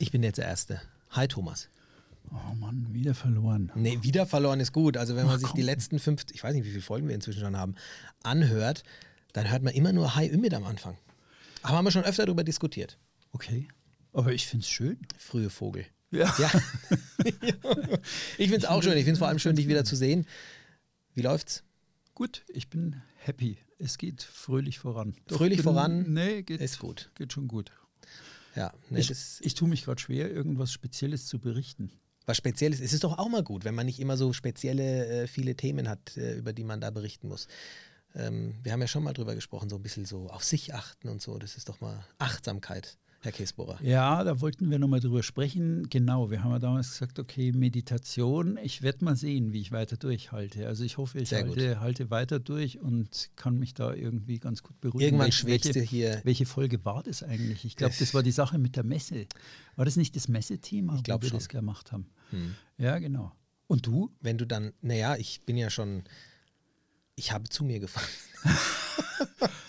Ich bin jetzt der Erste. Hi Thomas. Oh Mann, wieder verloren. Nee, wieder verloren ist gut. Also wenn man Ach, sich die letzten fünf, ich weiß nicht, wie viele Folgen wir inzwischen schon haben, anhört, dann hört man immer nur Hi Ümit am Anfang. Aber haben wir schon öfter darüber diskutiert. Okay. Aber ich finde es schön. Frühe Vogel. Ja. ja. ich finde es auch schön. Ich finde es vor allem schön, dich wieder zu sehen. Wie läuft's? Gut, ich bin happy. Es geht fröhlich voran. Doch fröhlich bin, voran? Nee, geht, ist gut. Geht schon gut. Ja, nee, ich, ich tue mich gerade schwer, irgendwas Spezielles zu berichten was Spezielles. Es ist doch auch mal gut, wenn man nicht immer so spezielle, äh, viele Themen hat, äh, über die man da berichten muss. Ähm, wir haben ja schon mal drüber gesprochen, so ein bisschen so auf sich achten und so. Das ist doch mal Achtsamkeit. Herr Käsbohrer. Ja, da wollten wir nochmal drüber sprechen. Genau, wir haben ja damals gesagt, okay, Meditation, ich werde mal sehen, wie ich weiter durchhalte. Also ich hoffe, ich halte, halte, weiter durch und kann mich da irgendwie ganz gut beruhigen. Irgendwann schwebst du hier. Welche Folge war das eigentlich? Ich glaube, das war die Sache mit der Messe. War das nicht das Messethema, ich wo wir schon. das gemacht haben? Hm. Ja, genau. Und du? Wenn du dann, naja, ich bin ja schon, ich habe zu mir gefasst.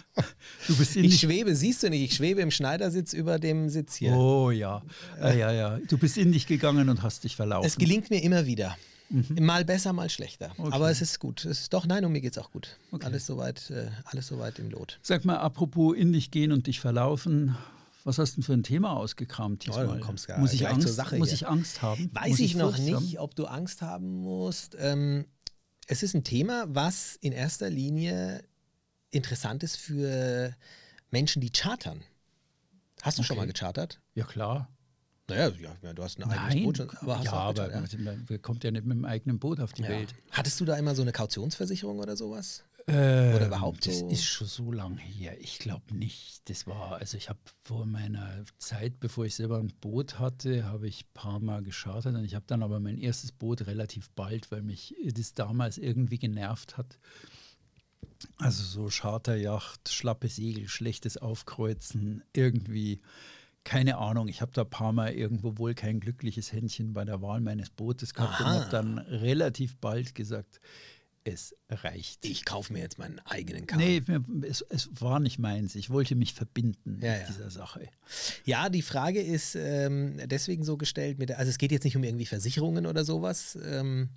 Du bist in ich schwebe, siehst du nicht, ich schwebe im Schneidersitz über dem Sitz hier. Oh ja. ja, ja, ja. Du bist in dich gegangen und hast dich verlaufen. Es gelingt mir immer wieder. Mhm. Mal besser, mal schlechter. Okay. Aber es ist gut. Es ist doch, nein, um mir geht es auch gut. Okay. Alles soweit, äh, alles soweit im Lot. Sag mal, apropos in dich gehen und dich verlaufen. Was hast du denn für ein Thema ausgekramt diesmal? Oh, gar muss ich, Angst, muss ich Angst haben? Weiß muss ich, ich noch nicht, haben? ob du Angst haben musst. Ähm, es ist ein Thema, was in erster Linie interessant ist für Menschen, die chartern. Hast du okay. schon mal gechartert? Ja, klar. Naja, ja, du hast ein eigenes Nein, Boot. Aber ja, aber ja. man kommt ja nicht mit dem eigenen Boot auf die ja. Welt. Hattest du da immer so eine Kautionsversicherung oder sowas? Äh, oder überhaupt Das so? ist schon so lange her. Ich glaube nicht. Das war, also ich habe vor meiner Zeit, bevor ich selber ein Boot hatte, habe ich ein paar Mal geschartet. Und ich habe dann aber mein erstes Boot relativ bald, weil mich das damals irgendwie genervt hat. Also so Charterjacht, schlappe Segel, schlechtes Aufkreuzen, irgendwie, keine Ahnung. Ich habe da ein paar Mal irgendwo wohl kein glückliches Händchen bei der Wahl meines Bootes gehabt Aha. und habe dann relativ bald gesagt, es reicht. Ich kaufe mir jetzt meinen eigenen Kahn. Nee, es, es, war nicht meins. Ich wollte mich verbinden ja, mit ja. dieser Sache. Ja, die Frage ist ähm, deswegen so gestellt, mit also es geht jetzt nicht um irgendwie Versicherungen oder sowas. Ähm,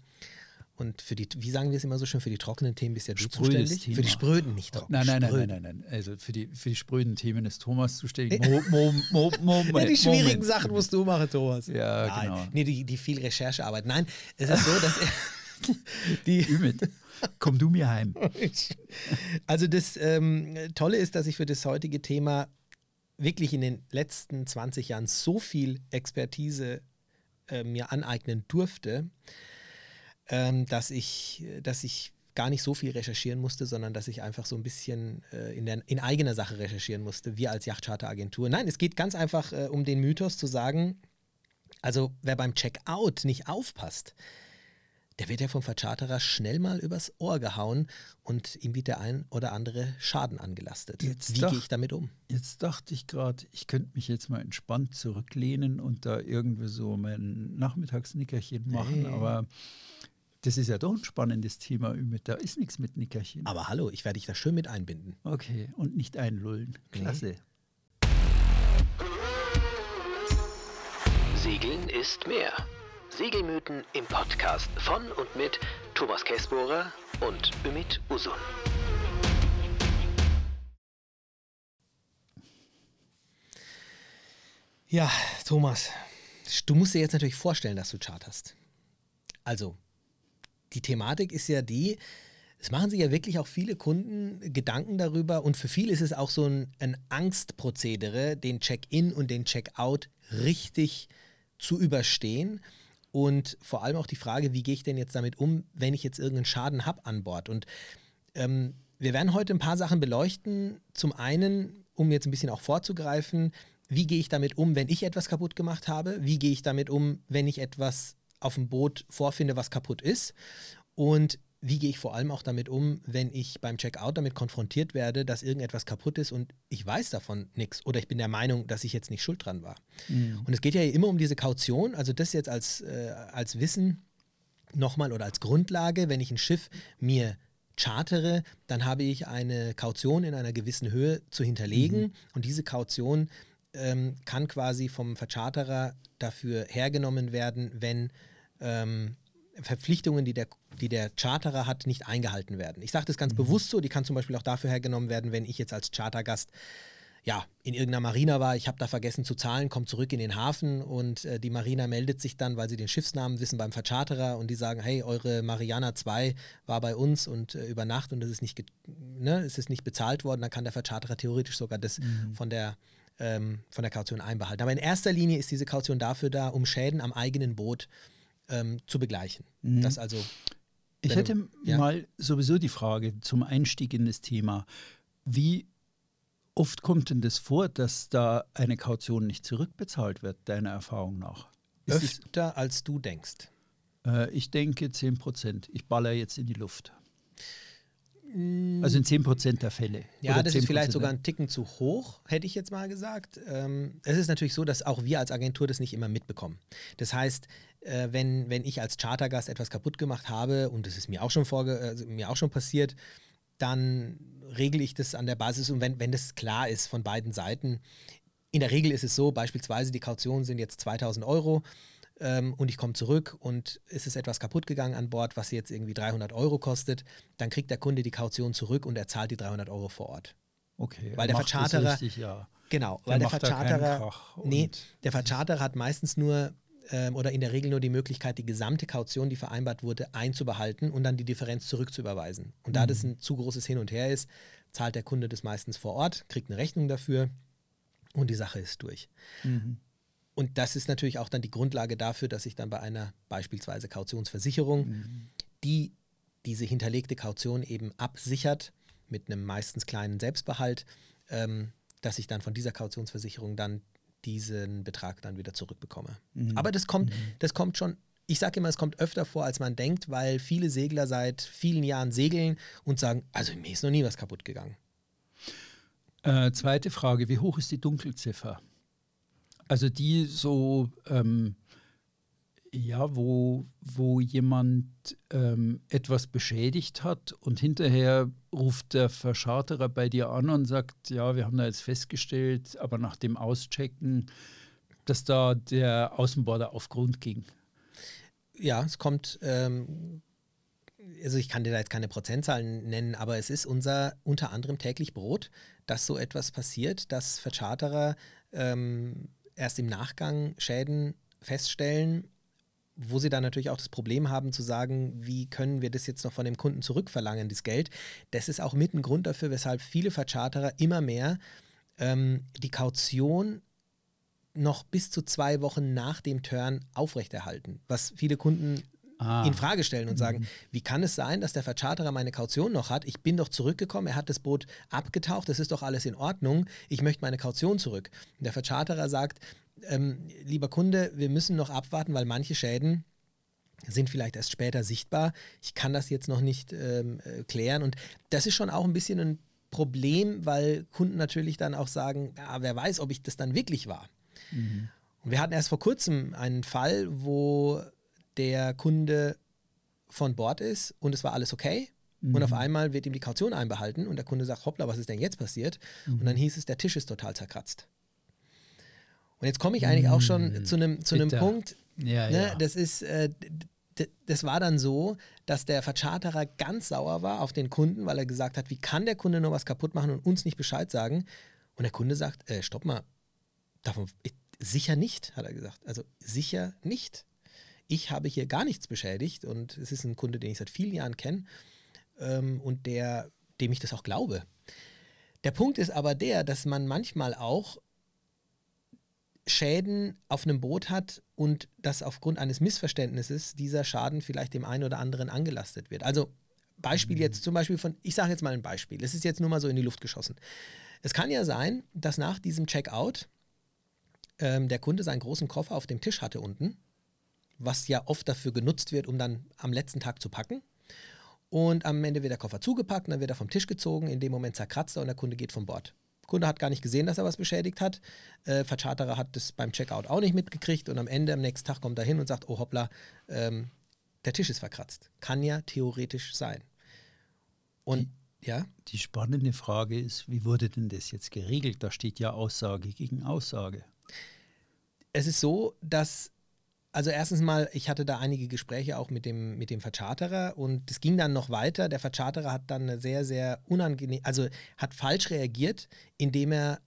und für die, wie sagen wir es immer so schön, für die trockenen Themen bist ja du Sprödes zuständig. Thema. Für die spröden nicht trocken. Nein, nein, nein, nein, nein, nein. Also für die, für die spröden Themen ist Thomas zuständig. Mo, mo, mo, Moment, ja, die schwierigen Moment. Sachen musst du machen, Thomas. Ja, nein. genau. Nee, die, die viel Recherchearbeit. Nein, es ist so, dass er. die Ümit, komm du mir heim. Also das ähm, Tolle ist, dass ich für das heutige Thema wirklich in den letzten 20 Jahren so viel Expertise äh, mir aneignen durfte ähm, dass, ich, dass ich gar nicht so viel recherchieren musste, sondern dass ich einfach so ein bisschen äh, in, der, in eigener Sache recherchieren musste, wir als Yachtcharteragentur. Nein, es geht ganz einfach äh, um den Mythos zu sagen, also wer beim Checkout nicht aufpasst, der wird ja vom Vercharterer schnell mal übers Ohr gehauen und ihm wird der ein oder andere Schaden angelastet. Jetzt Wie gehe ich damit um? Jetzt dachte ich gerade, ich könnte mich jetzt mal entspannt zurücklehnen und da irgendwie so mein Nachmittagsnickerchen machen, hey. aber das ist ja doch ein spannendes Thema, Da ist nichts mit Nickerchen. Aber hallo, ich werde dich da schön mit einbinden. Okay, und nicht einlullen. Klasse. Segeln ist mehr. Segelmythen im Podcast von und mit Thomas Käsbohrer und Ümit Usun. Ja, Thomas, du musst dir jetzt natürlich vorstellen, dass du charterst. Also, die Thematik ist ja die, es machen sich ja wirklich auch viele Kunden Gedanken darüber und für viele ist es auch so ein, ein Angstprozedere, den Check-in und den Check-out richtig zu überstehen. Und vor allem auch die Frage, wie gehe ich denn jetzt damit um, wenn ich jetzt irgendeinen Schaden habe an Bord? Und ähm, wir werden heute ein paar Sachen beleuchten. Zum einen, um jetzt ein bisschen auch vorzugreifen, wie gehe ich damit um, wenn ich etwas kaputt gemacht habe? Wie gehe ich damit um, wenn ich etwas auf dem Boot vorfinde, was kaputt ist. Und wie gehe ich vor allem auch damit um, wenn ich beim Checkout damit konfrontiert werde, dass irgendetwas kaputt ist und ich weiß davon nichts oder ich bin der Meinung, dass ich jetzt nicht schuld dran war. Mhm. Und es geht ja immer um diese Kaution, also das jetzt als, äh, als Wissen nochmal oder als Grundlage, wenn ich ein Schiff mir chartere, dann habe ich eine Kaution in einer gewissen Höhe zu hinterlegen mhm. und diese Kaution ähm, kann quasi vom Vercharterer dafür hergenommen werden, wenn ähm, Verpflichtungen, die der, die der Charterer hat, nicht eingehalten werden. Ich sage das ganz mhm. bewusst so, die kann zum Beispiel auch dafür hergenommen werden, wenn ich jetzt als Chartergast ja, in irgendeiner Marina war, ich habe da vergessen zu zahlen, komme zurück in den Hafen und äh, die Marina meldet sich dann, weil sie den Schiffsnamen wissen beim Vercharterer und die sagen, hey, eure Mariana 2 war bei uns und äh, über Nacht und es ist nicht, ne, es ist nicht bezahlt worden, dann kann der Vercharterer theoretisch sogar das mhm. von der ähm, von der Kaution einbehalten. Aber in erster Linie ist diese Kaution dafür da, um Schäden am eigenen Boot ähm, zu begleichen. Mhm. Das also ich hätte ja? mal sowieso die Frage zum Einstieg in das Thema. Wie oft kommt denn das vor, dass da eine Kaution nicht zurückbezahlt wird, deiner Erfahrung nach? Ist Öfter es, als du denkst. Äh, ich denke 10 Prozent. Ich baller jetzt in die Luft. Mm. Also in 10 Prozent der Fälle. Ja, das ist vielleicht sogar ein Ticken zu hoch, hätte ich jetzt mal gesagt. Ähm, es ist natürlich so, dass auch wir als Agentur das nicht immer mitbekommen. Das heißt, äh, wenn, wenn ich als Chartergast etwas kaputt gemacht habe, und das ist mir auch schon, vorge also mir auch schon passiert, dann regle ich das an der Basis und wenn, wenn das klar ist von beiden Seiten. In der Regel ist es so, beispielsweise die Kautionen sind jetzt 2000 Euro ähm, und ich komme zurück und es ist etwas kaputt gegangen an Bord, was jetzt irgendwie 300 Euro kostet, dann kriegt der Kunde die Kaution zurück und er zahlt die 300 Euro vor Ort. Okay, weil der Vercharterer, richtig, ja. genau, der weil der Vercharterer, nee, der Vercharterer hat meistens nur ähm, oder in der Regel nur die Möglichkeit, die gesamte Kaution, die vereinbart wurde, einzubehalten und dann die Differenz zurückzuüberweisen. Und da das mhm. ein zu großes Hin und Her ist, zahlt der Kunde das meistens vor Ort, kriegt eine Rechnung dafür und die Sache ist durch. Mhm. Und das ist natürlich auch dann die Grundlage dafür, dass ich dann bei einer beispielsweise Kautionsversicherung, mhm. die diese hinterlegte Kaution eben absichert mit einem meistens kleinen Selbstbehalt, ähm, dass ich dann von dieser Kautionsversicherung dann diesen Betrag dann wieder zurückbekomme. Mhm. Aber das kommt, mhm. das kommt schon, ich sage immer, es kommt öfter vor, als man denkt, weil viele Segler seit vielen Jahren segeln und sagen, also mir ist noch nie was kaputt gegangen. Äh, zweite Frage, wie hoch ist die Dunkelziffer? Also die so ähm, ja, wo, wo jemand ähm, etwas beschädigt hat und hinterher ruft der Verscharterer bei dir an und sagt, ja, wir haben da jetzt festgestellt, aber nach dem Auschecken, dass da der Außenborder auf Grund ging. Ja, es kommt, ähm, also ich kann dir da jetzt keine Prozentzahlen nennen, aber es ist unser unter anderem täglich Brot, dass so etwas passiert, dass Verscharterer ähm, erst im Nachgang Schäden feststellen wo sie dann natürlich auch das Problem haben zu sagen, wie können wir das jetzt noch von dem Kunden zurückverlangen, das Geld. Das ist auch mit ein Grund dafür, weshalb viele Vercharterer immer mehr ähm, die Kaution noch bis zu zwei Wochen nach dem Turn aufrechterhalten, was viele Kunden ah. in Frage stellen und sagen, mhm. wie kann es sein, dass der Vercharterer meine Kaution noch hat? Ich bin doch zurückgekommen, er hat das Boot abgetaucht, das ist doch alles in Ordnung, ich möchte meine Kaution zurück. Und der Vercharterer sagt, ähm, lieber Kunde, wir müssen noch abwarten, weil manche Schäden sind vielleicht erst später sichtbar. Ich kann das jetzt noch nicht ähm, äh, klären. Und das ist schon auch ein bisschen ein Problem, weil Kunden natürlich dann auch sagen, ja, wer weiß, ob ich das dann wirklich war. Mhm. Und wir hatten erst vor kurzem einen Fall, wo der Kunde von Bord ist und es war alles okay. Mhm. Und auf einmal wird ihm die Kaution einbehalten und der Kunde sagt, hoppla, was ist denn jetzt passiert? Mhm. Und dann hieß es, der Tisch ist total zerkratzt. Und jetzt komme ich eigentlich auch schon mm, zu einem zu Punkt. Ja, ne, ja. Das ist, äh, das war dann so, dass der Vercharterer ganz sauer war auf den Kunden, weil er gesagt hat, wie kann der Kunde nur was kaputt machen und uns nicht Bescheid sagen? Und der Kunde sagt, äh, stopp mal, davon, ich, sicher nicht, hat er gesagt. Also sicher nicht. Ich habe hier gar nichts beschädigt und es ist ein Kunde, den ich seit vielen Jahren kenne ähm, und der, dem ich das auch glaube. Der Punkt ist aber der, dass man manchmal auch Schäden auf einem Boot hat und dass aufgrund eines Missverständnisses dieser Schaden vielleicht dem einen oder anderen angelastet wird. Also Beispiel mhm. jetzt zum Beispiel von, ich sage jetzt mal ein Beispiel, es ist jetzt nur mal so in die Luft geschossen. Es kann ja sein, dass nach diesem Checkout ähm, der Kunde seinen großen Koffer auf dem Tisch hatte unten, was ja oft dafür genutzt wird, um dann am letzten Tag zu packen. Und am Ende wird der Koffer zugepackt und dann wird er vom Tisch gezogen, in dem Moment zerkratzt er und der Kunde geht von Bord. Kunde hat gar nicht gesehen, dass er was beschädigt hat. Äh, Vercharterer hat das beim Checkout auch nicht mitgekriegt und am Ende, am nächsten Tag kommt er hin und sagt, oh hoppla, ähm, der Tisch ist verkratzt. Kann ja theoretisch sein. Und Ja. Die spannende Frage ist, wie wurde denn das jetzt geregelt? Da steht ja Aussage gegen Aussage. Es ist so, dass also erstens mal, ich hatte da einige Gespräche auch mit dem, mit dem Vercharterer und es ging dann noch weiter. Der Vercharterer hat dann eine sehr, sehr unangenehm, also hat falsch reagiert, indem er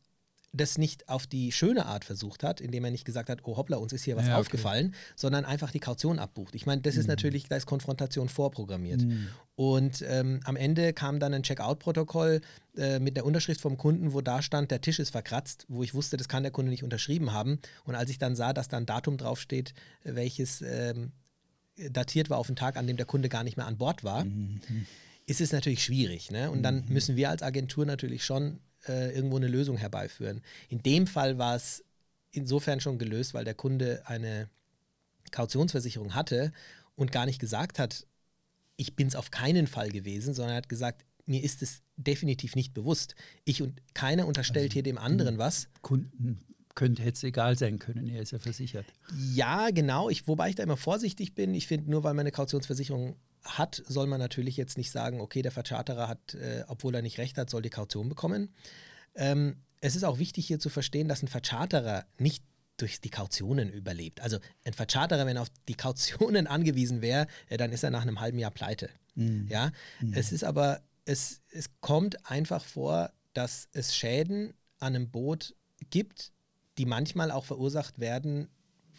das nicht auf die schöne Art versucht hat, indem er nicht gesagt hat, oh hoppla, uns ist hier was ja, okay. aufgefallen, sondern einfach die Kaution abbucht. Ich meine, das mhm. ist natürlich, da ist Konfrontation vorprogrammiert. Mhm. Und ähm, am Ende kam dann ein Checkout-Protokoll äh, mit der Unterschrift vom Kunden, wo da stand, der Tisch ist verkratzt, wo ich wusste, das kann der Kunde nicht unterschrieben haben. Und als ich dann sah, dass da ein Datum draufsteht, welches ähm, datiert war auf den Tag, an dem der Kunde gar nicht mehr an Bord war, mhm. ist es natürlich schwierig. Ne? Und dann mhm. müssen wir als Agentur natürlich schon äh, irgendwo eine Lösung herbeiführen. In dem Fall war es insofern schon gelöst, weil der Kunde eine Kautionsversicherung hatte und gar nicht gesagt hat, ich bin es auf keinen Fall gewesen, sondern hat gesagt, mir ist es definitiv nicht bewusst. Ich und keiner unterstellt also, hier dem anderen was. Kunden könnte jetzt egal sein können, er ist ja versichert. Ja, genau. Ich, wobei ich da immer vorsichtig bin. Ich finde, nur weil man eine Kautionsversicherung hat, soll man natürlich jetzt nicht sagen, okay, der Vercharterer hat, äh, obwohl er nicht recht hat, soll die Kaution bekommen. Ähm, es ist auch wichtig hier zu verstehen, dass ein Vercharterer nicht durch die Kautionen überlebt. Also ein Vercharterer, wenn er auf die Kautionen angewiesen wäre, äh, dann ist er nach einem halben Jahr pleite. Mhm. Ja, mhm. es ist aber, es, es kommt einfach vor, dass es Schäden an einem Boot gibt, die manchmal auch verursacht werden,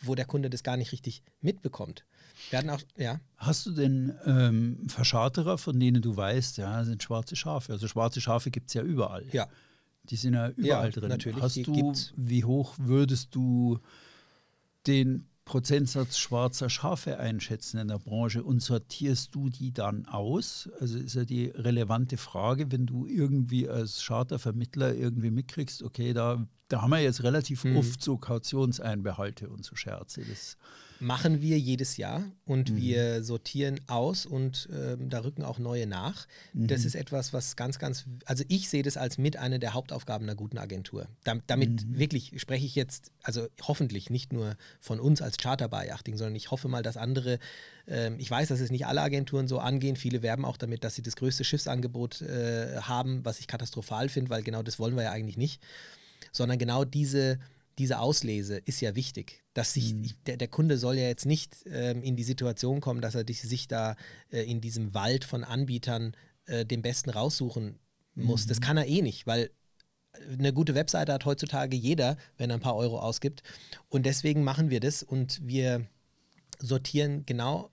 wo der Kunde das gar nicht richtig mitbekommt. Wir auch, ja. Hast du denn ähm, Verscharterer, von denen du weißt, ja, sind schwarze Schafe? Also schwarze Schafe gibt es ja überall. Ja. Die sind ja überall ja, drin. Natürlich, Hast du, gibt's. wie hoch würdest du den Prozentsatz schwarzer Schafe einschätzen in der Branche und sortierst du die dann aus? Also ist ja die relevante Frage, wenn du irgendwie als Chartervermittler irgendwie mitkriegst, okay, da, da haben wir jetzt relativ mhm. oft so Kautionseinbehalte und so Scherze. Das machen wir jedes Jahr und mhm. wir sortieren aus und äh, da rücken auch neue nach. Mhm. Das ist etwas, was ganz, ganz, also ich sehe das als mit einer der Hauptaufgaben einer guten Agentur. Da, damit mhm. wirklich spreche ich jetzt, also hoffentlich nicht nur von uns als Charter by Yachting, sondern ich hoffe mal, dass andere, äh, ich weiß, dass es nicht alle Agenturen so angehen, viele werben auch damit, dass sie das größte Schiffsangebot äh, haben, was ich katastrophal finde, weil genau das wollen wir ja eigentlich nicht, sondern genau diese diese Auslese ist ja wichtig. Dass sich, mhm. der, der, Kunde soll ja jetzt nicht ähm, in die Situation kommen, dass er sich da äh, in diesem Wald von Anbietern äh, den besten raussuchen muss. Mhm. Das kann er eh nicht, weil eine gute Webseite hat heutzutage jeder, wenn er ein paar Euro ausgibt. Und deswegen machen wir das und wir sortieren genau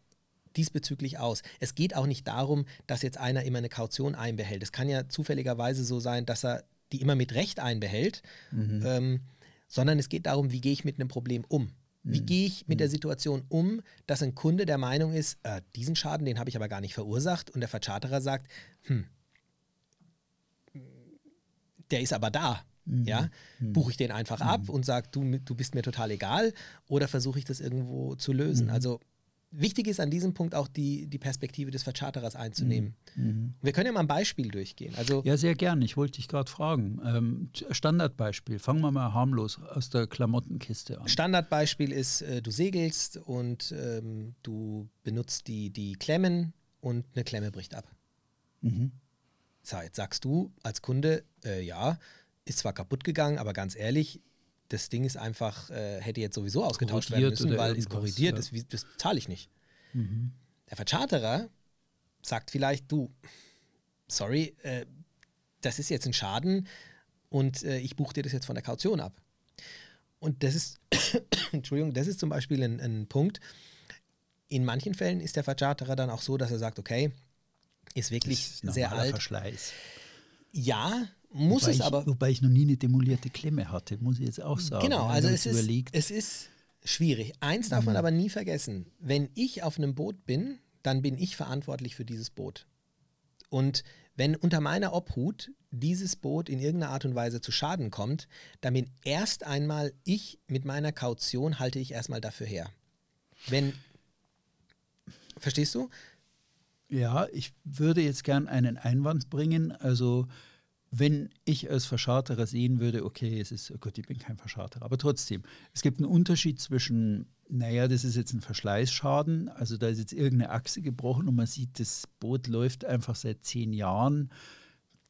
diesbezüglich aus. Es geht auch nicht darum, dass jetzt einer immer eine Kaution einbehält. Es kann ja zufälligerweise so sein, dass er die immer mit Recht einbehält. Mhm. Ähm, sondern es geht darum, wie gehe ich mit einem Problem um. Wie mhm. gehe ich mit der mhm. Situation um, dass ein Kunde der Meinung ist, äh, diesen Schaden, den habe ich aber gar nicht verursacht und der Vercharterer sagt, hm, der ist aber da. Mhm. Ja, mhm. buche ich den einfach ab mhm. und sage, du, du bist mir total egal oder versuche ich das irgendwo zu lösen? Mhm. Also wichtig ist an diesem Punkt auch die, die Perspektive des Vercharterers einzunehmen. Mhm. mhm. Wir können ja mal ein Beispiel durchgehen. Also ja, sehr gern. Ich wollte dich gerade fragen. Ähm, Standardbeispiel. Fangen wir mal harmlos aus der Klamottenkiste an. Standardbeispiel ist, äh, du segelst und ähm, du benutzt die, die Klemmen und eine Klemme bricht ab. Mhm. So, jetzt sagst du als Kunde, äh, ja, ist zwar kaputt gegangen, aber ganz ehrlich, das Ding ist einfach, äh, hätte jetzt sowieso ausgetauscht werden müssen, weil es korrigiert, ja. das, das zahle ich nicht. Mhm. Der Vercharterer sagt vielleicht, du, sorry, äh, das ist jetzt ein Schaden und äh, ich buche dir das jetzt von der Kaution ab. Und das ist, Entschuldigung, das ist zum Beispiel ein, ein Punkt. In manchen Fällen ist der Vercharterer dann auch so, dass er sagt, okay, ist wirklich ist sehr alt. Verschleiß. Ja, muss wobei es ich, aber. Wobei ich noch nie eine demolierte Klemme hatte, muss ich jetzt auch sagen. Genau, also es ist, es ist schwierig. Eins darf mhm. man aber nie vergessen. Wenn ich auf einem Boot bin, dann bin ich verantwortlich für dieses Boot. Und wenn unter meiner Obhut dieses Boot in irgendeiner Art und Weise zu Schaden kommt, dann bin erst einmal ich mit meiner Kaution halte ich erstmal dafür her. Wenn Verstehst du? Ja, ich würde jetzt gern einen Einwand bringen. Also wenn ich als Verscharterer sehen würde, okay, es ist, oh Gott, ich bin kein Verscharterer, aber trotzdem, es gibt einen Unterschied zwischen, naja, das ist jetzt ein Verschleißschaden, also da ist jetzt irgendeine Achse gebrochen und man sieht, das Boot läuft einfach seit zehn Jahren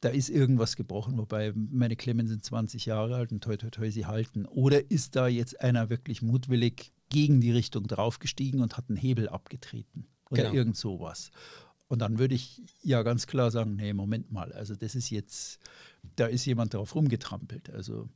da ist irgendwas gebrochen, wobei meine Klemmen sind 20 Jahre alt und toi toi toi sie halten. Oder ist da jetzt einer wirklich mutwillig gegen die Richtung draufgestiegen und hat einen Hebel abgetreten oder genau. irgend sowas. Und dann würde ich ja ganz klar sagen, nee, Moment mal, also das ist jetzt, da ist jemand drauf rumgetrampelt. Also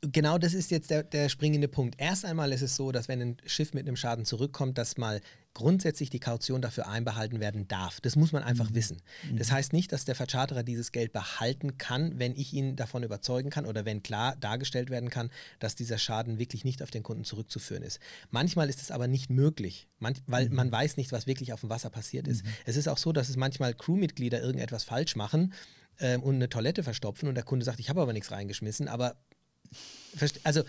genau das ist jetzt der, der springende Punkt. Erst einmal ist es so, dass wenn ein Schiff mit einem Schaden zurückkommt, dass mal grundsätzlich die Kaution dafür einbehalten werden darf. Das muss man einfach mhm. wissen. Das mhm. heißt nicht, dass der Vercharterer dieses Geld behalten kann, wenn ich ihn davon überzeugen kann oder wenn klar dargestellt werden kann, dass dieser Schaden wirklich nicht auf den Kunden zurückzuführen ist. Manchmal ist es aber nicht möglich, manch, weil mhm. man weiß nicht, was wirklich auf dem Wasser passiert ist. Mhm. Es ist auch so, dass es manchmal Crewmitglieder irgendetwas falsch machen ähm, und eine Toilette verstopfen und der Kunde sagt, ich habe aber nichts reingeschmissen, aber also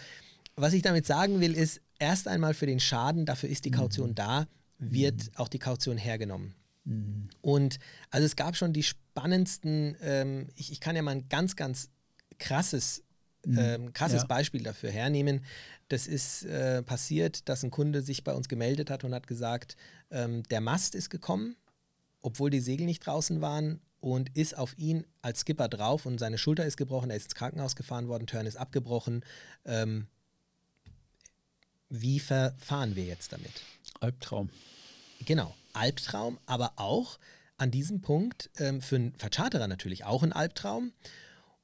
was ich damit sagen will, ist erst einmal für den Schaden, dafür ist die Kaution mhm. da, wird mhm. auch die Kaution hergenommen. Mhm. Und also es gab schon die spannendsten, ähm, ich, ich, kann ja mal ein ganz, ganz krasses, mhm. ähm, krasses ja. Beispiel dafür hernehmen. Das ist äh, passiert, dass ein Kunde sich bei uns gemeldet hat und hat gesagt, ähm, der Mast ist gekommen, obwohl die Segel nicht draußen waren und ist auf ihn als Skipper drauf und seine Schulter ist gebrochen, er ist ins Krankenhaus gefahren worden, Turn ist abgebrochen. Ähm, wie verfahren wir jetzt damit? Albtraum. Genau, Albtraum, aber auch an diesem Punkt ähm, für einen Vercharterer natürlich auch ein Albtraum.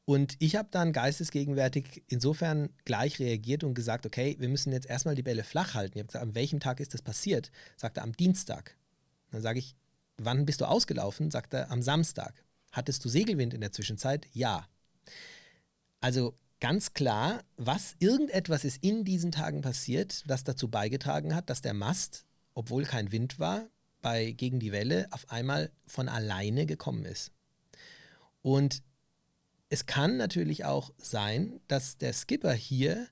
Und ich habe dann geistesgegenwärtig insofern gleich reagiert und gesagt, okay, wir müssen jetzt erstmal die Bälle flach halten. Ich habe gesagt, an welchem Tag ist das passiert? Sagt er, am Dienstag. Dann sage ich, wann bist du ausgelaufen? Sagt er, am Samstag. Hattest du Segelwind in der Zwischenzeit? Ja. Also ganz klar, was irgendetwas ist in diesen Tagen passiert, das dazu beigetragen hat, dass der Mast obwohl kein Wind war, bei Gegen die Welle auf einmal von alleine gekommen ist. Und es kann natürlich auch sein, dass der Skipper hier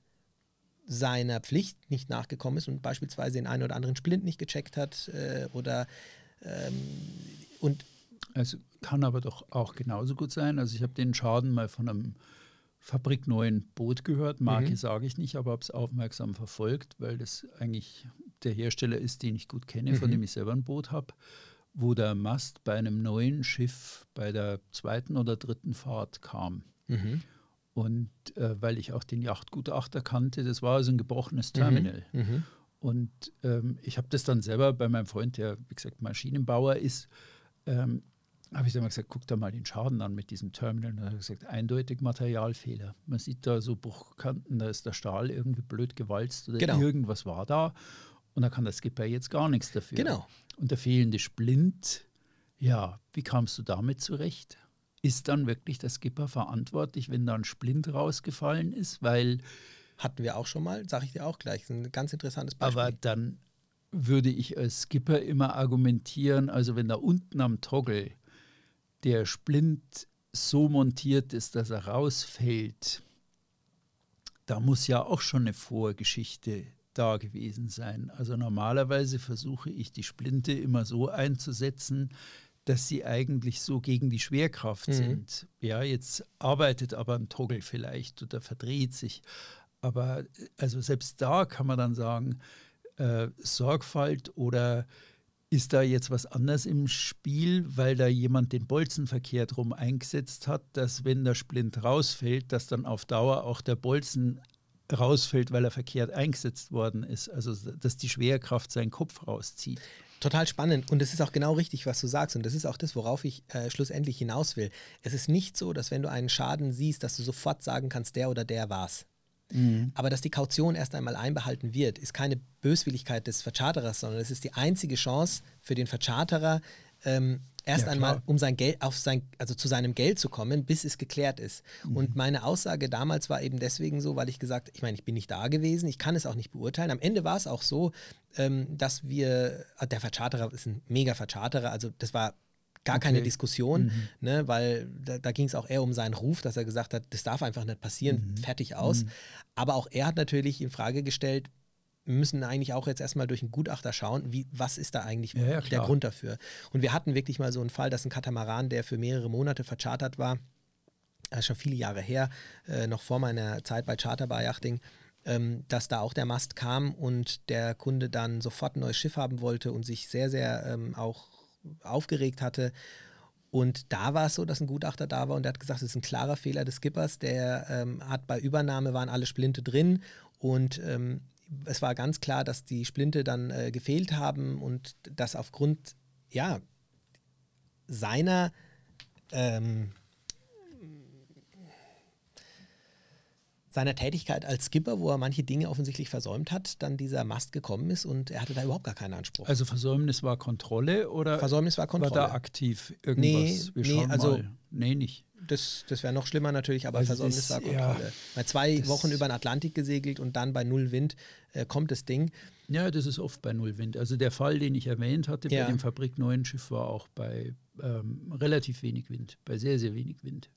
seiner Pflicht nicht nachgekommen ist und beispielsweise den einen oder anderen Splint nicht gecheckt hat äh, oder und es kann aber doch auch genauso gut sein. Also ich habe den Schaden mal von einem fabrikneuen Boot gehört. Marke mhm. sage ich nicht, aber habe es aufmerksam verfolgt, weil das eigentlich der Hersteller ist, den ich gut kenne, mhm. von dem ich selber ein Boot habe, wo der Mast bei einem neuen Schiff bei der zweiten oder dritten Fahrt kam. Mhm. Und äh, weil ich auch den Yachtgutachter kannte, das war also ein gebrochenes mhm. Terminal. Mhm. Und ähm, ich habe das dann selber bei meinem Freund, der wie gesagt Maschinenbauer ist, ähm, habe ich dann mal gesagt, guck da mal den Schaden an mit diesem Terminal. Und dann hat er gesagt, eindeutig Materialfehler. Man sieht da so Bruchkanten, da ist der Stahl irgendwie blöd gewalzt oder genau. irgendwas war da. Und da kann der Skipper jetzt gar nichts dafür. Genau. Und der fehlende Splint, ja, wie kamst du damit zurecht? Ist dann wirklich der Skipper verantwortlich, wenn da ein Splint rausgefallen ist? Weil. Hatten wir auch schon mal, sage ich dir auch gleich. Das ist ein ganz interessantes Beispiel. Aber dann würde ich als Skipper immer argumentieren, also wenn da unten am Toggle der Splint so montiert ist, dass er rausfällt, da muss ja auch schon eine Vorgeschichte da gewesen sein. Also normalerweise versuche ich die Splinte immer so einzusetzen, dass sie eigentlich so gegen die Schwerkraft mhm. sind. Ja, jetzt arbeitet aber ein Toggle vielleicht oder verdreht sich. Aber also selbst da kann man dann sagen, äh, Sorgfalt oder ist da jetzt was anders im Spiel, weil da jemand den Bolzen verkehrt rum eingesetzt hat, dass wenn der Splint rausfällt, dass dann auf Dauer auch der Bolzen rausfällt, weil er verkehrt eingesetzt worden ist. Also dass die Schwerkraft seinen Kopf rauszieht. Total spannend und es ist auch genau richtig, was du sagst und das ist auch das, worauf ich äh, schlussendlich hinaus will. Es ist nicht so, dass wenn du einen Schaden siehst, dass du sofort sagen kannst, der oder der war's. Mhm. Aber dass die Kaution erst einmal einbehalten wird, ist keine Böswilligkeit des Vercharterers, sondern es ist die einzige Chance für den Vercharterer, ähm, erst ja, einmal um sein Geld auf sein also zu seinem Geld zu kommen, bis es geklärt ist. Mhm. Und meine Aussage damals war eben deswegen so, weil ich gesagt, ich meine, ich bin nicht da gewesen, ich kann es auch nicht beurteilen. Am Ende war es auch so, ähm, dass wir der Vercharterer ist ein mega Vercharterer, also das war gar okay. keine Diskussion, mhm. ne, weil da, da ging es auch eher um seinen Ruf, dass er gesagt hat, das darf einfach nicht passieren, mhm. fertig aus. Mhm. Aber auch er hat natürlich in Frage gestellt, wir müssen eigentlich auch jetzt erstmal durch einen Gutachter schauen, wie, was ist da eigentlich ja, ja, der Grund dafür. Und wir hatten wirklich mal so einen Fall, dass ein Katamaran, der für mehrere Monate verchartert war, ist schon viele Jahre her, äh, noch vor meiner Zeit bei Charterbar Yachting, ähm, dass da auch der Mast kam und der Kunde dann sofort ein neues Schiff haben wollte und sich sehr, sehr ähm, auch aufgeregt hatte. Und da war es so, dass ein Gutachter da war und der hat gesagt, es ist ein klarer Fehler des Skippers. Der ähm, hat bei Übernahme waren alle Splinte drin und ähm, es war ganz klar, dass die Splinte dann äh, gefehlt haben und dass aufgrund ja, seiner ähm, seiner Tätigkeit als Skipper, wo er manche Dinge offensichtlich versäumt hat, dann dieser Mast gekommen ist und er hatte da überhaupt gar keinen Anspruch. Also Versäumnis war Kontrolle oder Versäumnis war Kontrolle. War da aktiv irgendwas? Nee, nee also mal. nee, nicht. Das, das wäre noch schlimmer natürlich, aber also Versäumnis das, war Kontrolle. Ja, bei zwei Wochen über den Atlantik gesegelt und dann bei null Wind äh, kommt das Ding. Ja, das ist oft bei null Wind. Also der Fall, den ich erwähnt hatte ja. bei dem Fabrik Neuen Schiff, war auch bei ähm, relativ wenig Wind, bei sehr, sehr wenig Wind.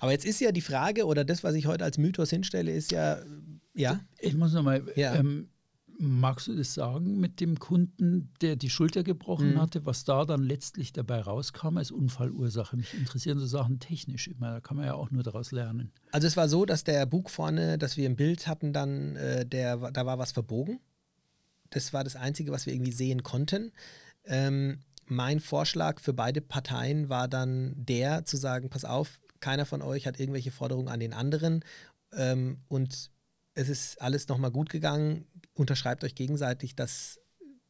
Aber jetzt ist ja die Frage, oder das, was ich heute als Mythos hinstelle, ist ja, ja. Ich muss nochmal, ja. ähm, magst du das sagen mit dem Kunden, der die Schulter gebrochen mhm. hatte, was da dann letztlich dabei rauskam als Unfallursache? Mich interessieren so Sachen technisch immer, da kann man ja auch nur daraus lernen. Also es war so, dass der Bug vorne, dass wir im Bild hatten, dann, äh, der, da war was verbogen. Das war das Einzige, was wir irgendwie sehen konnten. Ähm, mein Vorschlag für beide Parteien war dann der, zu sagen, pass auf, keiner von euch hat irgendwelche Forderungen an den anderen ähm, und es ist alles nochmal gut gegangen. Unterschreibt euch gegenseitig, dass,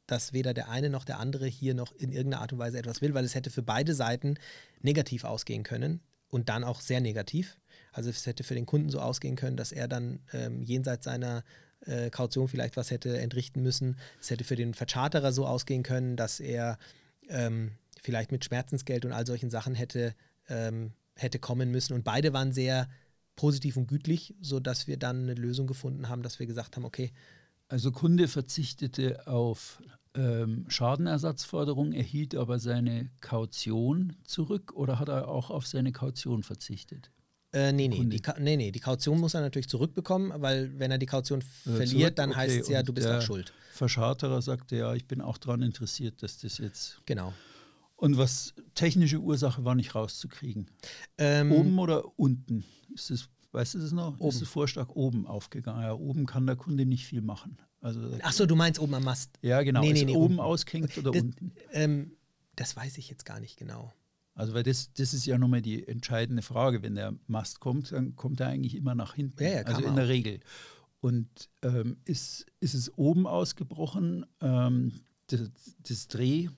dass weder der eine noch der andere hier noch in irgendeiner Art und Weise etwas will, weil es hätte für beide Seiten negativ ausgehen können und dann auch sehr negativ. Also es hätte für den Kunden so ausgehen können, dass er dann ähm, jenseits seiner äh, Kaution vielleicht was hätte entrichten müssen. Es hätte für den Vercharterer so ausgehen können, dass er ähm, vielleicht mit Schmerzensgeld und all solchen Sachen hätte ähm, hätte kommen müssen. Und beide waren sehr positiv und gütlich, sodass wir dann eine Lösung gefunden haben, dass wir gesagt haben, okay. Also Kunde verzichtete auf ähm, Schadenersatzforderung, erhielt aber seine Kaution zurück oder hat er auch auf seine Kaution verzichtet? Äh, nee, nee die, nee, nee, die Kaution muss er natürlich zurückbekommen, weil wenn er die Kaution äh, verliert, dann okay, heißt es ja, du bist auch schuld. Verscharterer sagte, ja, ich bin auch daran interessiert, dass das jetzt. Genau. Und was technische Ursache war nicht rauszukriegen. Ähm, oben oder unten? Ist das, weißt du das noch? Oben. Ist das Vorschlag oben aufgegangen? Ja, oben kann der Kunde nicht viel machen. Also, Ach so, du meinst oben am Mast? Ja, genau. Nee, nee, nee, oben aushängt oder das, unten? Ähm, das weiß ich jetzt gar nicht genau. Also, weil das, das ist ja nochmal die entscheidende Frage. Wenn der Mast kommt, dann kommt er eigentlich immer nach hinten. Ja, ja, also in der auch. Regel. Und ähm, ist, ist es oben ausgebrochen, ähm, das, das Dreh,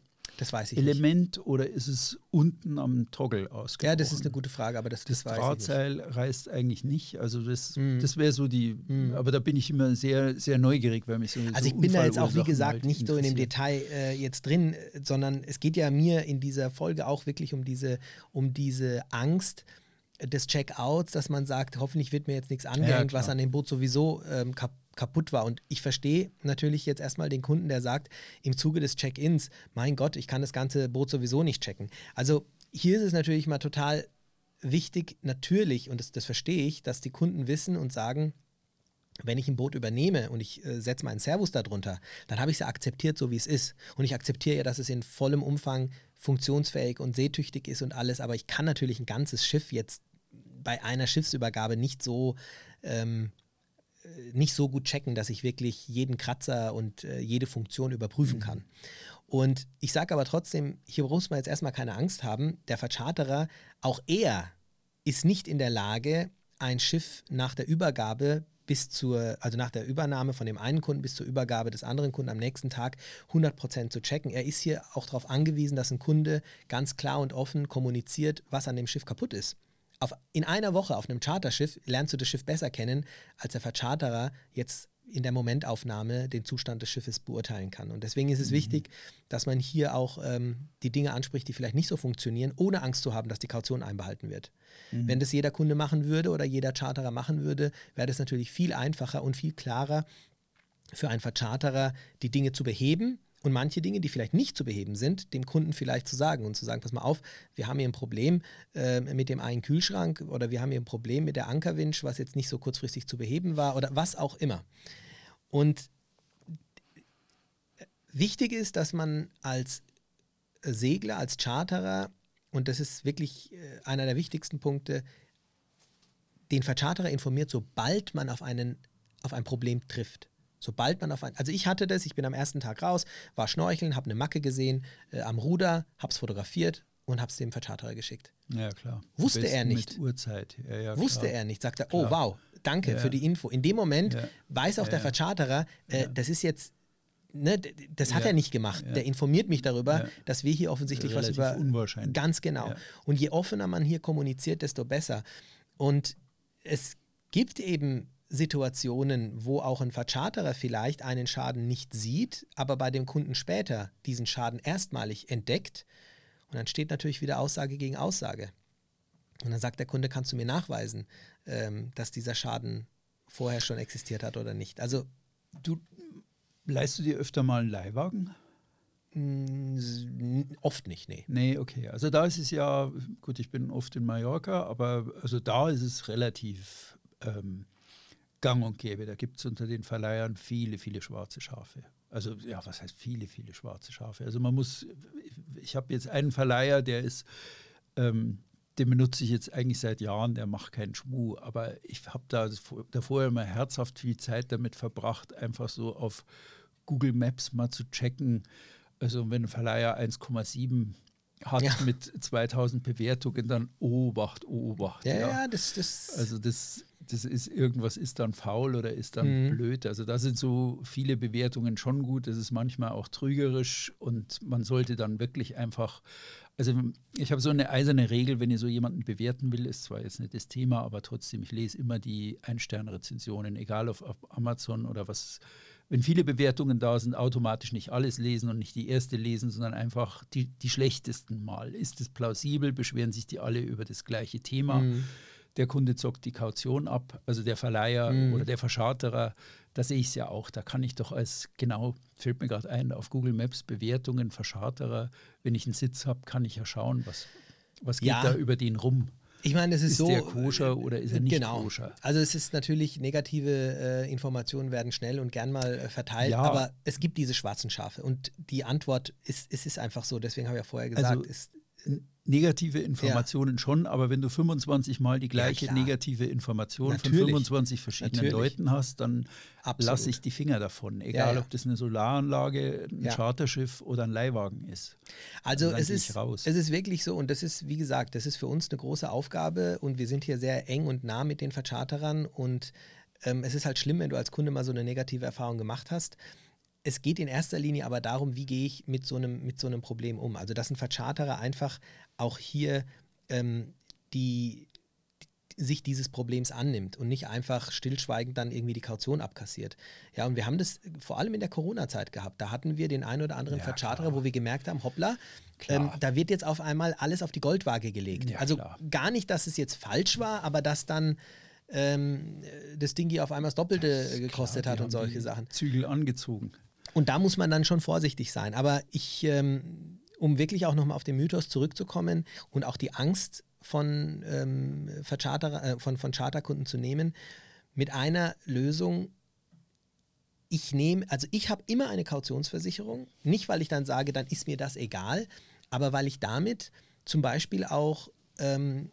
das weiß ich Element nicht. oder ist es unten am Toggle ausgebrochen? Ja, das ist eine gute Frage, aber das, das, das Drahtseil reißt eigentlich nicht. Also das, mm. das wäre so die, mm. aber da bin ich immer sehr, sehr neugierig, weil mich so Also ich bin da jetzt auch, wie gesagt, halt nicht so in dem Detail äh, jetzt drin, sondern es geht ja mir in dieser Folge auch wirklich um diese, um diese Angst, des Checkouts, dass man sagt, hoffentlich wird mir jetzt nichts angehängt, ja, was an dem Boot sowieso ähm, kap kaputt war. Und ich verstehe natürlich jetzt erstmal den Kunden, der sagt, im Zuge des Check-ins, mein Gott, ich kann das ganze Boot sowieso nicht checken. Also hier ist es natürlich mal total wichtig, natürlich, und das, das verstehe ich, dass die Kunden wissen und sagen, wenn ich ein Boot übernehme und ich äh, setze meinen Servus darunter, dann habe ich es ja akzeptiert, so wie es ist. Und ich akzeptiere ja, dass es in vollem Umfang funktionsfähig und seetüchtig ist und alles, aber ich kann natürlich ein ganzes Schiff jetzt bei einer Schiffsübergabe nicht so ähm, nicht so gut checken, dass ich wirklich jeden Kratzer und äh, jede Funktion überprüfen mhm. kann. Und ich sage aber trotzdem, hier muss man jetzt erstmal keine Angst haben. Der Vercharterer, auch er ist nicht in der Lage, ein Schiff nach der Übergabe bis zur, also nach der Übernahme von dem einen Kunden bis zur Übergabe des anderen Kunden am nächsten Tag 100% zu checken. Er ist hier auch darauf angewiesen, dass ein Kunde ganz klar und offen kommuniziert, was an dem Schiff kaputt ist auf, in einer Woche auf einem Charterschiff lernst du das Schiff besser kennen, als der Vercharterer jetzt in der Momentaufnahme den Zustand des Schiffes beurteilen kann. Und deswegen ist es mhm. wichtig, dass man hier auch ähm, die Dinge anspricht, die vielleicht nicht so funktionieren, ohne Angst zu haben, dass die Kaution einbehalten wird. Mhm. Wenn das jeder Kunde machen würde oder jeder Charterer machen würde, wäre das natürlich viel einfacher und viel klarer für einen Vercharterer, die Dinge zu beheben und manche Dinge, die vielleicht nicht zu beheben sind, dem Kunden vielleicht zu sagen und zu sagen, pass mal auf, wir haben hier ein Problem äh, mit dem einen Kühlschrank oder wir haben hier ein Problem mit der Ankerwinsch, was jetzt nicht so kurzfristig zu beheben war oder was auch immer. Und wichtig ist, dass man als Segler, als Charterer, und das ist wirklich äh, einer der wichtigsten Punkte, den Vercharterer informiert, sobald man auf, einen, auf ein Problem trifft. Sobald man auf ein, also ich hatte das, ich bin am ersten Tag raus, war schnorcheln, habe eine Macke gesehen äh, am Ruder, habe es fotografiert, und habe es dem Vercharterer geschickt. Ja, klar. Wusste er nicht. Uhrzeit. Ja, ja, Wusste er nicht. Sagt er, oh wow, danke ja. für die Info. In dem Moment weiß auch der Vercharterer, äh, das ist jetzt Ne, das hat ja. er nicht gemacht. Ja. Der informiert mich darüber, ja. dass wir hier offensichtlich Relativ was über. Unwahrscheinlich. Ganz genau. Und je offener man hier kommuniziert, desto besser. Und es gibt eben Situationen, wo auch ein Vercharterer vielleicht einen Schaden nicht sieht, aber bei dem Kunden später diesen Schaden erstmalig entdeckt. Und dann steht natürlich wieder Aussage gegen Aussage. Und dann sagt der Kunde, kannst du mir nachweisen, ähm, dass dieser Schaden vorher schon existiert hat oder nicht. Also du leist du dir öfter mal einen Leihwagen? Oft nicht, nee. Nee, okay. Also da ist es ja, gut, ich bin oft in Mallorca, aber also da ist es relativ ähm, gang und gäbe. Da gibt es unter den Verleihern viele, viele schwarze Schafe. Also ja, was heißt viele, viele schwarze Schafe? Also man muss, ich habe jetzt einen Verleiher, der ist, ähm, den benutze ich jetzt eigentlich seit Jahren, der macht keinen Schmuh, aber ich habe da davor immer herzhaft viel Zeit damit verbracht, einfach so auf Google Maps mal zu checken. Also wenn ein Verleiher 1,7 hat ja. mit 2000 Bewertungen, dann Obacht, Obacht. Ja, ja, das, das. Also das, das ist irgendwas ist dann faul oder ist dann mhm. blöd. Also da sind so viele Bewertungen schon gut. Das ist manchmal auch trügerisch und man sollte dann wirklich einfach. Also ich habe so eine eiserne Regel, wenn ich so jemanden bewerten will, ist zwar jetzt nicht das Thema, aber trotzdem, ich lese immer die Ein-Stern-Rezensionen, egal auf, auf Amazon oder was wenn viele Bewertungen da sind, automatisch nicht alles lesen und nicht die erste lesen, sondern einfach die, die schlechtesten mal. Ist es plausibel? Beschweren sich die alle über das gleiche Thema? Mhm. Der Kunde zockt die Kaution ab, also der Verleiher mhm. oder der Verscharterer, da sehe ich es ja auch. Da kann ich doch als, genau, fällt mir gerade ein, auf Google Maps Bewertungen, Verscharterer, wenn ich einen Sitz habe, kann ich ja schauen, was, was geht ja. da über den rum. Ich meine, es ist, ist so. Ist der koscher oder ist er nicht genau. koscher? Also, es ist natürlich, negative äh, Informationen werden schnell und gern mal äh, verteilt, ja. aber es gibt diese schwarzen Schafe. Und die Antwort ist, es ist einfach so, deswegen habe ich ja vorher gesagt, also, ist, negative Informationen ja. schon, aber wenn du 25 Mal die gleiche ja, negative Information Natürlich. von 25 verschiedenen Natürlich. Leuten hast, dann lasse ich die Finger davon. Egal, ja, ob das eine Solaranlage, ein Charterschiff oder ein Leihwagen ist. Also es ist, es ist wirklich so und das ist, wie gesagt, das ist für uns eine große Aufgabe und wir sind hier sehr eng und nah mit den Vercharterern und ähm, es ist halt schlimm, wenn du als Kunde mal so eine negative Erfahrung gemacht hast es geht in erster Linie aber darum, wie gehe ich mit so einem, mit so einem Problem um. Also, dass ein Vercharterer einfach auch hier ähm, die, die, sich dieses Problems annimmt und nicht einfach stillschweigend dann irgendwie die Kaution abkassiert. Ja, und wir haben das vor allem in der Corona-Zeit gehabt. Da hatten wir den einen oder anderen ja, Vercharterer, klar. wo wir gemerkt haben, hoppla, ähm, da wird jetzt auf einmal alles auf die Goldwaage gelegt. Ja, also klar. gar nicht, dass es jetzt falsch war, aber dass dann ähm, das Ding hier auf einmal das Doppelte das gekostet klar, hat und solche Sachen. Zügel angezogen. Und da muss man dann schon vorsichtig sein. Aber ich, ähm, um wirklich auch nochmal auf den Mythos zurückzukommen und auch die Angst von, ähm, äh, von, von Charterkunden zu nehmen, mit einer Lösung, ich nehme, also ich habe immer eine Kautionsversicherung, nicht weil ich dann sage, dann ist mir das egal, aber weil ich damit zum Beispiel auch ähm,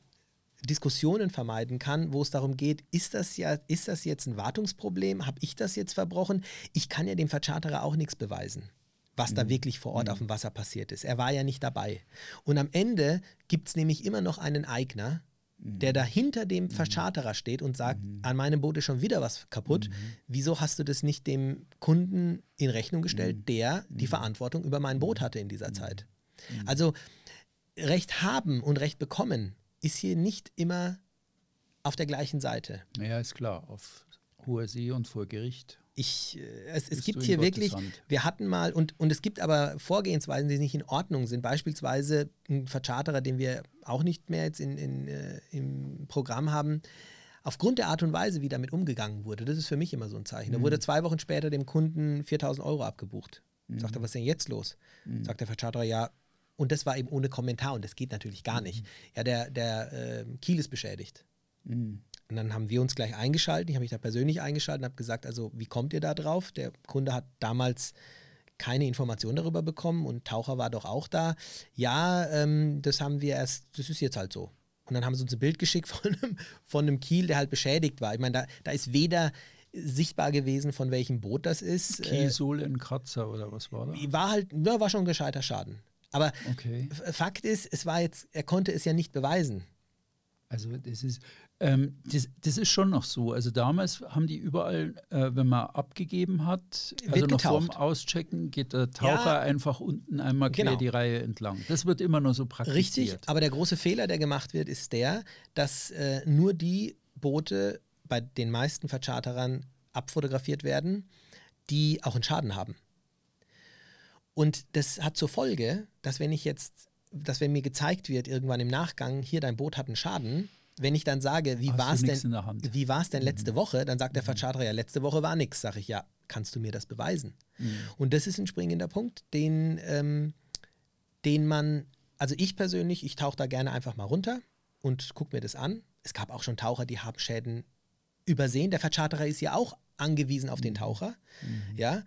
Diskussionen vermeiden kann, wo es darum geht, ist das ja, ist das jetzt ein Wartungsproblem? Habe ich das jetzt verbrochen? Ich kann ja dem Vercharterer auch nichts beweisen, was mhm. da wirklich vor Ort mhm. auf dem Wasser passiert ist. Er war ja nicht dabei. Und am Ende gibt es nämlich immer noch einen Eigner, mhm. der da hinter dem mhm. Vercharterer steht und sagt, mhm. an meinem Boot ist schon wieder was kaputt. Mhm. Wieso hast du das nicht dem Kunden in Rechnung gestellt, der die Verantwortung über mein Boot hatte in dieser Zeit? Also Recht haben und Recht bekommen ist hier nicht immer auf der gleichen Seite. Ja, ist klar, auf hoher See und vor Gericht. Ich, äh, es, es gibt hier wirklich, wir hatten mal, und, und es gibt aber Vorgehensweisen, die nicht in Ordnung sind. Beispielsweise ein Vercharterer, den wir auch nicht mehr jetzt in, in, äh, im Programm haben, aufgrund der Art und Weise, wie damit umgegangen wurde, das ist für mich immer so ein Zeichen. Da mhm. wurde zwei Wochen später dem Kunden 4000 Euro abgebucht. Mhm. Sagt er, was ist denn jetzt los? Mhm. Sagt der Vercharterer, ja, und das war eben ohne Kommentar und das geht natürlich gar nicht. Mhm. Ja, der, der äh, Kiel ist beschädigt. Mhm. Und dann haben wir uns gleich eingeschaltet. Ich habe mich da persönlich eingeschaltet und habe gesagt, also wie kommt ihr da drauf? Der Kunde hat damals keine Information darüber bekommen und Taucher war doch auch da. Ja, ähm, das haben wir erst, das ist jetzt halt so. Und dann haben sie uns ein Bild geschickt von einem, von einem Kiel, der halt beschädigt war. Ich meine, da, da ist weder sichtbar gewesen, von welchem Boot das ist. Kielsohle in Kratzer oder was war das? War halt, ja, war schon ein gescheiter Schaden. Aber okay. Fakt ist, es war jetzt, er konnte es ja nicht beweisen. Also das ist, ähm, das, das, ist schon noch so. Also damals haben die überall, äh, wenn man abgegeben hat, wird also noch vorm Auschecken, geht der Taucher ja, einfach unten einmal quer genau. die Reihe entlang. Das wird immer nur so praktiziert. Richtig, aber der große Fehler, der gemacht wird, ist der, dass äh, nur die Boote bei den meisten Vercharterern abfotografiert werden, die auch einen Schaden haben. Und das hat zur Folge, dass wenn ich jetzt, dass wenn mir gezeigt wird, irgendwann im Nachgang, hier dein Boot hat einen Schaden, wenn ich dann sage, wie war es denn, wie war es denn letzte mhm. Woche, dann sagt der mhm. Vercharterer, ja, letzte Woche war nichts. Sage ich, ja, kannst du mir das beweisen? Mhm. Und das ist ein springender Punkt, den, ähm, den man, also ich persönlich, ich tauche da gerne einfach mal runter und gucke mir das an. Es gab auch schon Taucher, die haben Schäden übersehen. Der Vercharterer ist ja auch angewiesen auf den mhm. Taucher. Mhm. Ja.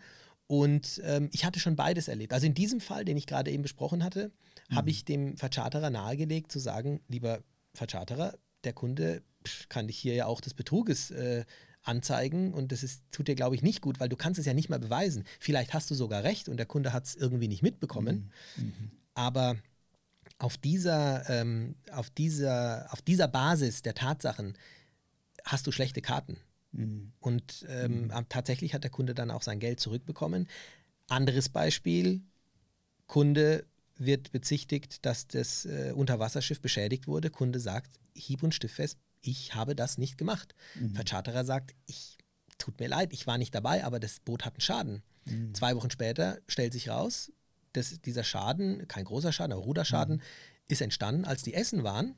Und ähm, ich hatte schon beides erlebt. Also in diesem Fall, den ich gerade eben besprochen hatte, mhm. habe ich dem Vercharterer nahegelegt zu sagen, lieber Vercharterer, der Kunde pff, kann dich hier ja auch des Betruges äh, anzeigen und das ist, tut dir, glaube ich, nicht gut, weil du kannst es ja nicht mal beweisen. Vielleicht hast du sogar recht und der Kunde hat es irgendwie nicht mitbekommen. Mhm. Mhm. Aber auf dieser, ähm, auf, dieser, auf dieser Basis der Tatsachen hast du schlechte Karten. Mhm. Und ähm, mhm. tatsächlich hat der Kunde dann auch sein Geld zurückbekommen. Anderes Beispiel, Kunde wird bezichtigt, dass das äh, Unterwasserschiff beschädigt wurde. Kunde sagt, hieb- und stiftfest, ich habe das nicht gemacht. Mhm. Vercharterer sagt, ich tut mir leid, ich war nicht dabei, aber das Boot hat einen Schaden. Mhm. Zwei Wochen später stellt sich raus, dass dieser Schaden, kein großer Schaden, aber Ruderschaden, mhm. ist entstanden, als die Essen waren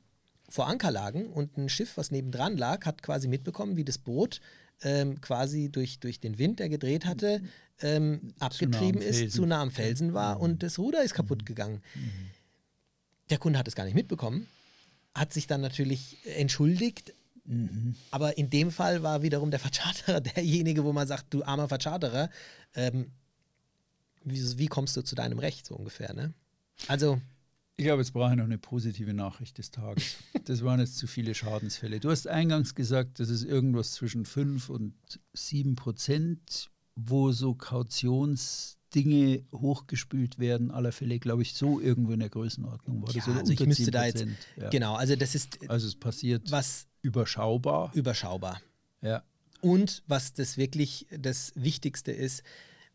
vor Anker lagen und ein Schiff, was nebendran lag, hat quasi mitbekommen, wie das Boot ähm, quasi durch, durch den Wind, der gedreht hatte, ähm, abgetrieben zu ist, zu nah am Felsen war mhm. und das Ruder ist kaputt mhm. gegangen. Mhm. Der Kunde hat es gar nicht mitbekommen, hat sich dann natürlich entschuldigt, mhm. aber in dem Fall war wiederum der Vercharterer derjenige, wo man sagt, du armer Vercharterer, ähm, wie, wie, kommst du zu deinem Recht, so ungefähr, ne? Also ich glaube, jetzt brauche ich noch eine positive Nachricht des Tages. Das waren jetzt zu viele Schadensfälle. Du hast eingangs gesagt, das ist irgendwas zwischen 5 und 7 Prozent, wo so Kautionsdinge hochgespült werden. Aller Fälle, glaube ich, so irgendwo in der Größenordnung war ja, das. Also ich müsste da jetzt, ja. genau, also das ist. Also es passiert was überschaubar. Überschaubar. Ja. Und was das wirklich das Wichtigste ist,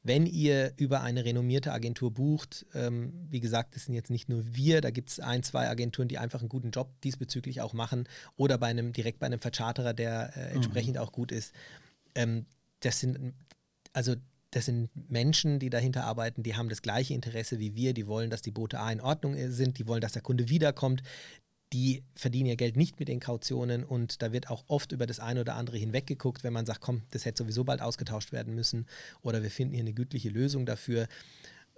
wenn ihr über eine renommierte Agentur bucht, ähm, wie gesagt, das sind jetzt nicht nur wir, da gibt es ein, zwei Agenturen, die einfach einen guten Job diesbezüglich auch machen oder bei einem, direkt bei einem Vercharterer, der äh, entsprechend mhm. auch gut ist. Ähm, das sind, also das sind Menschen, die dahinter arbeiten, die haben das gleiche Interesse wie wir, die wollen, dass die Boote A in Ordnung sind, die wollen, dass der Kunde wiederkommt, die verdienen ihr Geld nicht mit den Kautionen und da wird auch oft über das eine oder andere hinweggeguckt, wenn man sagt, komm, das hätte sowieso bald ausgetauscht werden müssen oder wir finden hier eine gütliche Lösung dafür.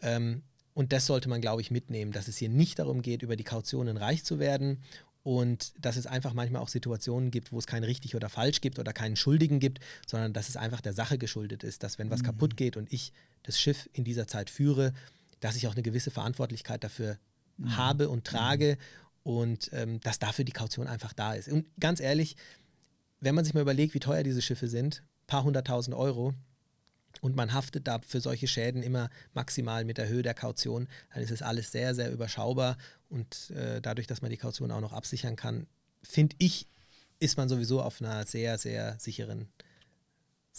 Ähm, und das sollte man, glaube ich, mitnehmen, dass es hier nicht darum geht, über die Kautionen reich zu werden und dass es einfach manchmal auch Situationen gibt, wo es kein richtig oder falsch gibt oder keinen Schuldigen gibt, sondern dass es einfach der Sache geschuldet ist, dass wenn was mhm. kaputt geht und ich das Schiff in dieser Zeit führe, dass ich auch eine gewisse Verantwortlichkeit dafür mhm. habe und trage mhm und ähm, dass dafür die Kaution einfach da ist. Und ganz ehrlich, wenn man sich mal überlegt, wie teuer diese Schiffe sind, paar hunderttausend Euro, und man haftet da für solche Schäden immer maximal mit der Höhe der Kaution, dann ist es alles sehr, sehr überschaubar. Und äh, dadurch, dass man die Kaution auch noch absichern kann, finde ich, ist man sowieso auf einer sehr, sehr sicheren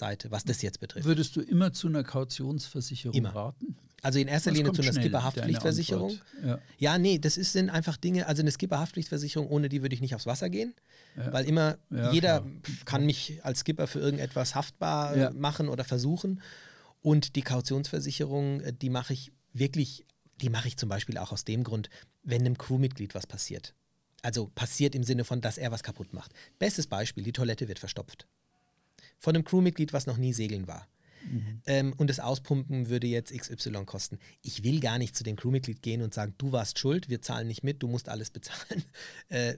Seite, was das jetzt betrifft. Würdest du immer zu einer Kautionsversicherung immer. raten? Also in erster Linie zu einer Skipperhaftpflichtversicherung. Ja. ja, nee, das ist, sind einfach Dinge, also eine Skipperhaftpflichtversicherung, ohne die würde ich nicht aufs Wasser gehen. Ja. Weil immer, ja, jeder klar. kann mich als Skipper für irgendetwas haftbar machen oder versuchen. Und die Kautionsversicherung, äh, die mache ich wirklich, die mache ich zum Beispiel auch aus dem Grund, wenn einem Crewmitglied was passiert. Also passiert im Sinne von, dass er was kaputt macht. Bestes Beispiel, die Toilette wird verstopft. Von einem Crewmitglied, was noch nie segeln war. Mhm. Ähm, und das Auspumpen würde jetzt XY kosten. Ich will gar nicht zu dem Crewmitglied gehen und sagen, du warst schuld, wir zahlen nicht mit, du musst alles bezahlen. Äh,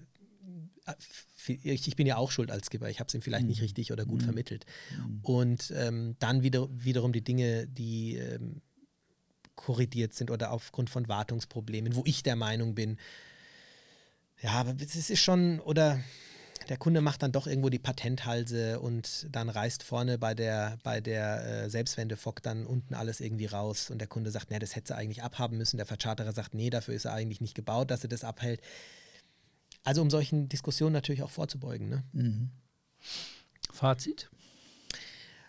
ich bin ja auch schuld als Skipper, ich habe es ihm vielleicht mhm. nicht richtig oder gut mhm. vermittelt. Mhm. Und ähm, dann wieder, wiederum die Dinge, die ähm, korrigiert sind oder aufgrund von Wartungsproblemen, wo ich der Meinung bin, ja, aber es ist schon, oder der Kunde macht dann doch irgendwo die Patenthalse und dann reißt vorne bei der, bei der äh, Selbstwendefock dann unten alles irgendwie raus und der Kunde sagt, nee, das hätte sie eigentlich abhaben müssen. Der Vercharterer sagt, nee, dafür ist er eigentlich nicht gebaut, dass er das abhält. Also um solchen Diskussionen natürlich auch vorzubeugen. Ne? Mhm. Fazit?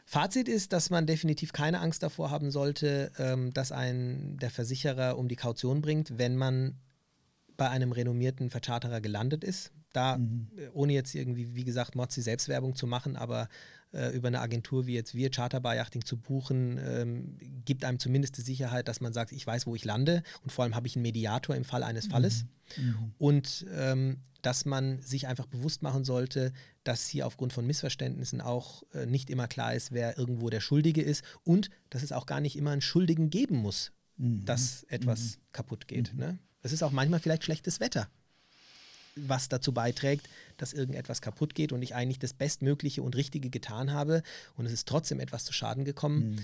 Fazit ist, dass man definitiv keine Angst davor haben sollte, ähm, dass ein der Versicherer um die Kaution bringt, wenn man bei einem renommierten Vercharterer gelandet ist. Da, mhm. Äh, ohne jetzt irgendwie, wie gesagt, Mozzi Selbstwerbung zu machen, aber äh, über eine Agentur wie jetzt wir, Charterbar Yachting, zu buchen, ähm, gibt einem zumindest die Sicherheit, dass man sagt, ich weiß, wo ich lande und vor allem habe ich einen Mediator im Fall eines Falles. Mhm. Mhm. Und ähm, dass man sich einfach bewusst machen sollte, dass hier aufgrund von Missverständnissen auch äh, nicht immer klar ist, wer irgendwo der Schuldige ist und dass es auch gar nicht immer einen Schuldigen geben muss, mhm. dass etwas mhm. kaputt geht. Ne? Es ist auch manchmal vielleicht schlechtes Wetter was dazu beiträgt, dass irgendetwas kaputt geht und ich eigentlich das Bestmögliche und Richtige getan habe und es ist trotzdem etwas zu Schaden gekommen. Mhm.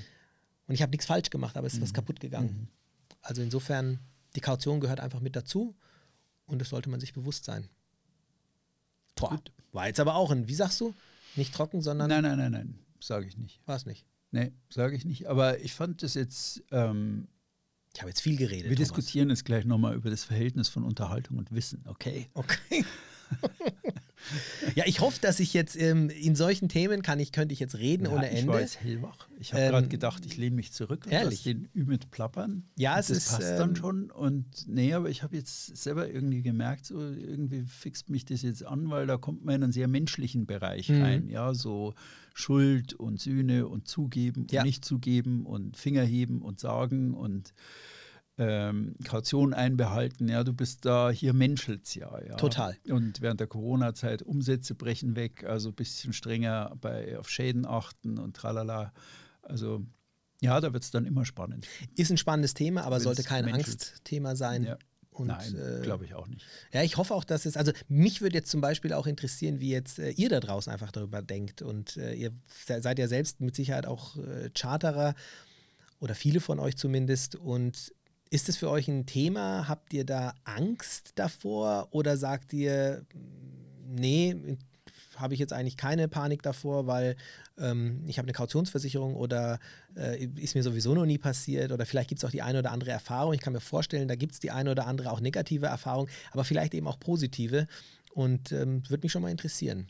Und ich habe nichts falsch gemacht, aber es ist mhm. was kaputt gegangen. Mhm. Also insofern, die Kaution gehört einfach mit dazu und das sollte man sich bewusst sein. Boah, war jetzt aber auch ein, wie sagst du? Nicht trocken, sondern. Nein, nein, nein, nein, sage ich nicht. War es nicht? Nee, sage ich nicht. Aber ich fand das jetzt ähm, ich habe jetzt viel geredet. Wir Thomas. diskutieren jetzt gleich nochmal über das Verhältnis von Unterhaltung und Wissen, okay? Okay. ja, ich hoffe, dass ich jetzt ähm, in solchen Themen kann ich, könnte ich jetzt reden ja, ohne Ende. Ich war jetzt hellwach. Ich habe ähm, gerade gedacht, ich lehne mich zurück und lasse den Ümit plappern. Ja, es das ist. passt ähm, dann schon. Und nee, aber ich habe jetzt selber irgendwie gemerkt, so irgendwie fixt mich das jetzt an, weil da kommt man in einen sehr menschlichen Bereich mhm. rein. Ja, so Schuld und Sühne und zugeben und nicht zugeben und Fingerheben und sagen und ähm, Kaution einbehalten. Ja, du bist da, hier menschelt ja, ja. Total. Und während der Corona-Zeit Umsätze brechen weg, also ein bisschen strenger bei, auf Schäden achten und tralala. Also ja, da wird es dann immer spannend. Ist ein spannendes Thema, aber Wenn's sollte kein. Angstthema sein. Ja. Und, Nein, äh, glaube ich auch nicht. Ja, ich hoffe auch, dass es, also mich würde jetzt zum Beispiel auch interessieren, wie jetzt äh, ihr da draußen einfach darüber denkt. Und äh, ihr seid ja selbst mit Sicherheit auch äh, Charterer oder viele von euch zumindest. Und ist es für euch ein Thema? Habt ihr da Angst davor oder sagt ihr, nee, habe ich jetzt eigentlich keine Panik davor, weil ähm, ich habe eine Kautionsversicherung oder äh, ist mir sowieso noch nie passiert oder vielleicht gibt es auch die eine oder andere Erfahrung. Ich kann mir vorstellen, da gibt es die eine oder andere auch negative Erfahrung, aber vielleicht eben auch positive und ähm, würde mich schon mal interessieren.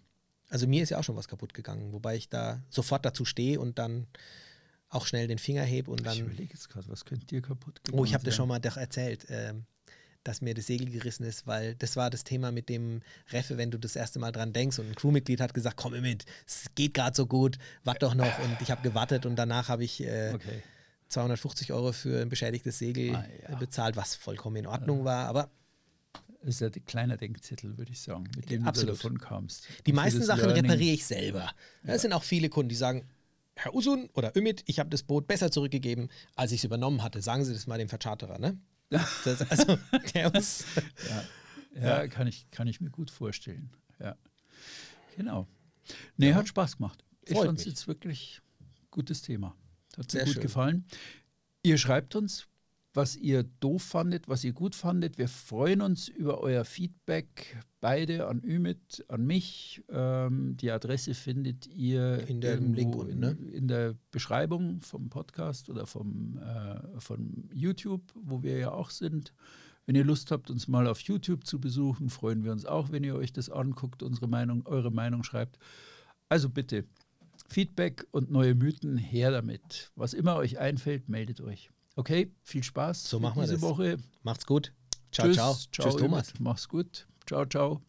Also mir ist ja auch schon was kaputt gegangen, wobei ich da sofort dazu stehe und dann auch schnell den Finger hebe und dann. Ich überlege jetzt gerade, was könnte dir kaputt gehen? Oh, ich habe dir schon mal doch erzählt, äh, dass mir das Segel gerissen ist, weil das war das Thema mit dem Reffe, wenn du das erste Mal dran denkst und ein Crewmitglied hat gesagt, komm mit, es geht gerade so gut, wart doch noch und ich habe gewartet und danach habe ich äh, okay. 250 Euro für ein beschädigtes Segel ah, ja. bezahlt, was vollkommen in Ordnung war, aber das ist ein kleiner Denkzettel, würde ich sagen, mit dem Absolut. du davon kamst. Die meisten Sachen Learning. repariere ich selber. Ja. Das sind auch viele Kunden, die sagen, Herr Usun oder Ümit, ich habe das Boot besser zurückgegeben, als ich es übernommen hatte. Sagen Sie das mal dem Vercharterer, ne? Das, also, der muss, ja, ja, Kann, ich, kann ich mir gut vorstellen. Ja. Genau. Nee, ja. hat Spaß gemacht. Ich fand es jetzt wirklich gutes Thema. Hat mir gut schön. gefallen. Ihr schreibt uns, was ihr doof fandet, was ihr gut fandet. Wir freuen uns über euer Feedback, beide an Ümit, an mich. Ähm, die Adresse findet ihr in der, unten, ne? in, in, der Beschreibung vom Podcast oder vom, äh, von YouTube, wo wir ja auch sind. Wenn ihr Lust habt, uns mal auf YouTube zu besuchen, freuen wir uns auch, wenn ihr euch das anguckt, unsere Meinung, eure Meinung schreibt. Also bitte, Feedback und neue Mythen her damit. Was immer euch einfällt, meldet euch. Okay, viel Spaß so machen wir diese das. Woche. Macht's gut. Ciao, Tschüss, ciao. ciao. Tschüss, Thomas. Mach's gut. Ciao, ciao.